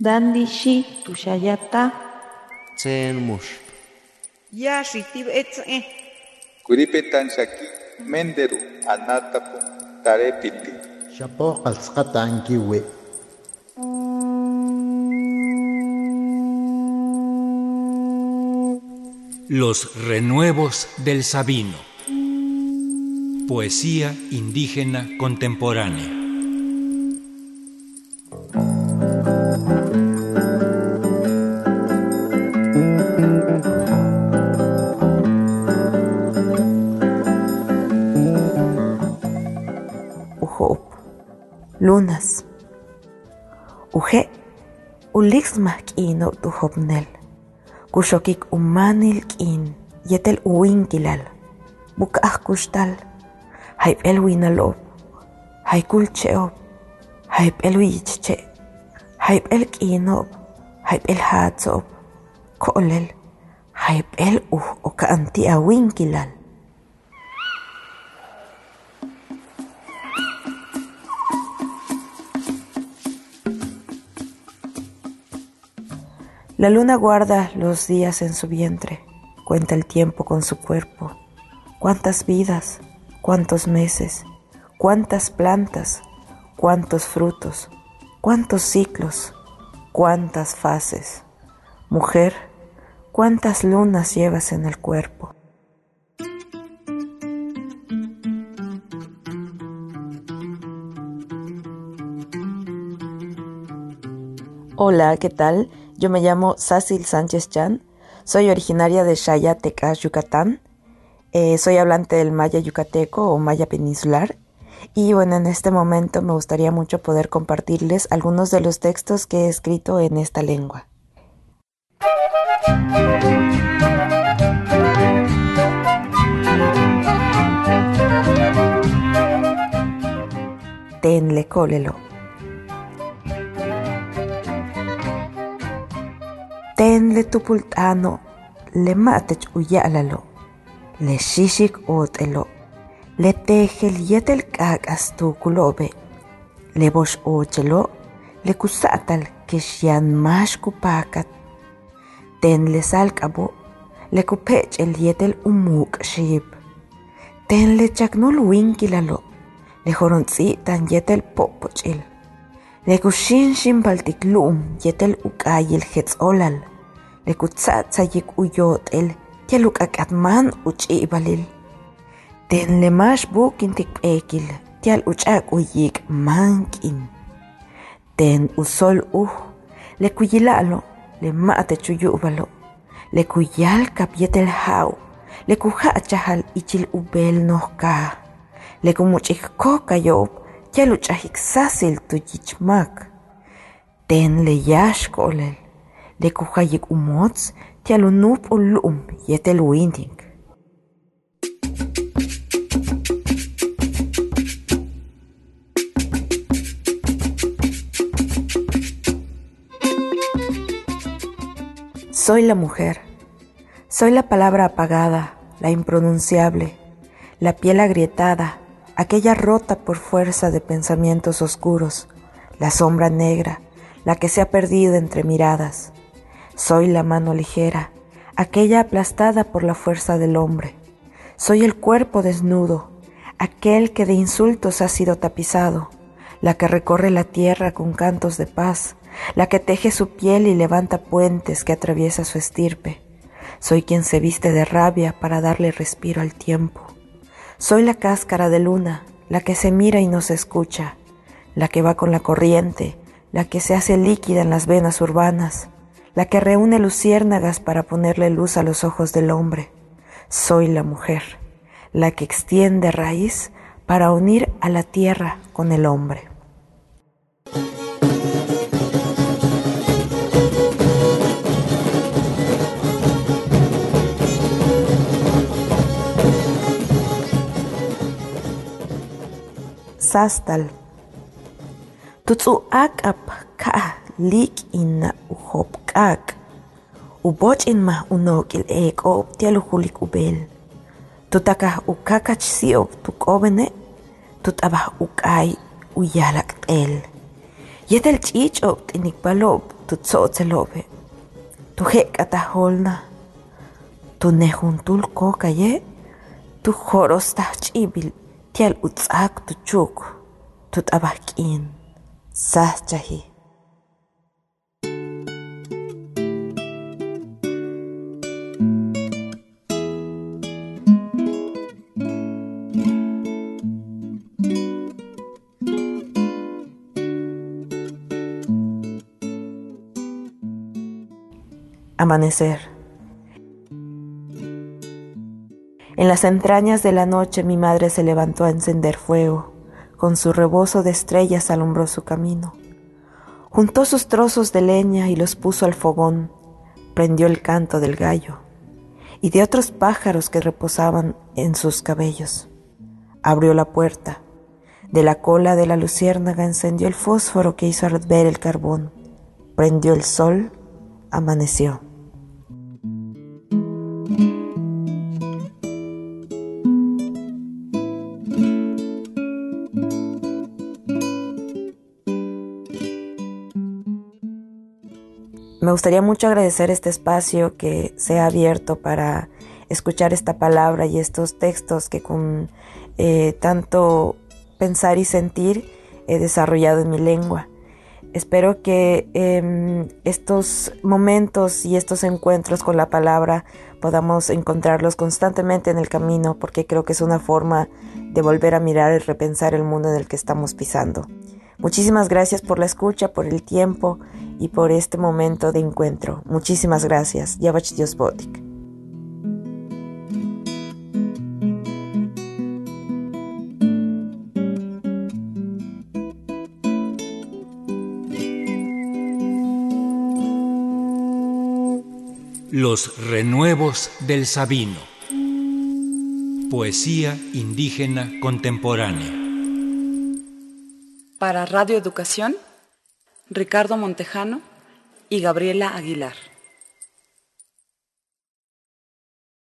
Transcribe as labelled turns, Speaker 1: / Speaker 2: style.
Speaker 1: Dandi shi tushayata.
Speaker 2: Tsen mush.
Speaker 3: Ya shitib etze.
Speaker 4: Kuripetan shaki menderu anatapu tarepiti.
Speaker 5: Shapo qalsqata ankiwi.
Speaker 6: Los renuevos del Sabino. Poesía indígena contemporánea.
Speaker 1: Ujop. Lunas. Uje. Ulixma kino tuhopnel. Kushokik umanil kin. Yetel uinkilal. Bukah kustal. Haip el winalob. Haikul cheob. Haip el wichche. Haip el kinob. Haip el hatsob. Kolel. Haip el uh La luna guarda los días en su vientre, cuenta el tiempo con su cuerpo. Cuántas vidas, cuántos meses, cuántas plantas, cuántos frutos, cuántos ciclos, cuántas fases. Mujer, cuántas lunas llevas en el cuerpo. Hola, ¿qué tal? Yo me llamo Sácil Sánchez Chan, soy originaria de Xayatecá, Yucatán. Eh, soy hablante del maya yucateco o maya peninsular. Y bueno, en este momento me gustaría mucho poder compartirles algunos de los textos que he escrito en esta lengua. Tenle cólelo. Tenle tupultano, le matech uyalalo, le shishik otelo, le tejel yetel kakas tukulobe, le bosh ochelo, le kusatal keshian mash kupakat, tenle salkabo, le kupech el yetel umuk shib, tenle chaknul winkilalo, le horontsitan yetel popochil. Le kushinshin baltiklum yetel ukayil hetsolal. Le kutsatsa yik uyotel yeluk akatman uchibalil. Ten le mash bukin tikpekil tial uchak uyik mankin. Ten usol uh le kuyilalo le mate chuyubalo. Le kuyal kap yetel hau. Le kuhachahal ichil ubel nohka. Le kumuchik kokayob yaluchajik sasil tuyichmak. Ten le yash kolel, le kujayik umots, tialunup ulum yetel winding. Soy la mujer. Soy la palabra apagada, la impronunciable, la piel agrietada, aquella rota por fuerza de pensamientos oscuros, la sombra negra, la que se ha perdido entre miradas. Soy la mano ligera, aquella aplastada por la fuerza del hombre. Soy el cuerpo desnudo, aquel que de insultos ha sido tapizado, la que recorre la tierra con cantos de paz, la que teje su piel y levanta puentes que atraviesa su estirpe. Soy quien se viste de rabia para darle respiro al tiempo. Soy la cáscara de luna, la que se mira y no se escucha, la que va con la corriente, la que se hace líquida en las venas urbanas, la que reúne luciérnagas para ponerle luz a los ojos del hombre. Soy la mujer, la que extiende raíz para unir a la tierra con el hombre. Sastal. Tutsu'ak'ap ka lik ina uhopk'ak. Uboch inma unok'il ek'ob tialujulik ubel. Tutakaj ukakach si'ob tuk'obene, tut'abaj uk'ay uyalak t'el. Yedel chicho tinikpalob tu tzotzelobe. Tu hekataholna. Tu nehuntul kokaye. Tu joros chibil. Tial utzak tu chuk. Tu tabahkin. Sahchahi. Amanecer. En las entrañas de la noche mi madre se levantó a encender fuego, con su rebozo de estrellas alumbró su camino. Juntó sus trozos de leña y los puso al fogón, prendió el canto del gallo y de otros pájaros que reposaban en sus cabellos. Abrió la puerta, de la cola de la luciérnaga encendió el fósforo que hizo arder el carbón, prendió el sol amaneció. Me gustaría mucho agradecer este espacio que se ha abierto para escuchar esta palabra y estos textos que con eh, tanto pensar y sentir he desarrollado en mi lengua. Espero que em, estos momentos y estos encuentros con la palabra podamos encontrarlos constantemente en el camino porque creo que es una forma de volver a mirar y repensar el mundo en el que estamos pisando. Muchísimas gracias por la escucha, por el tiempo y por este momento de encuentro. Muchísimas gracias. Yavach Dios Botik.
Speaker 6: Los renuevos del Sabino. Poesía indígena contemporánea.
Speaker 7: Para Radio Educación, Ricardo Montejano y Gabriela Aguilar.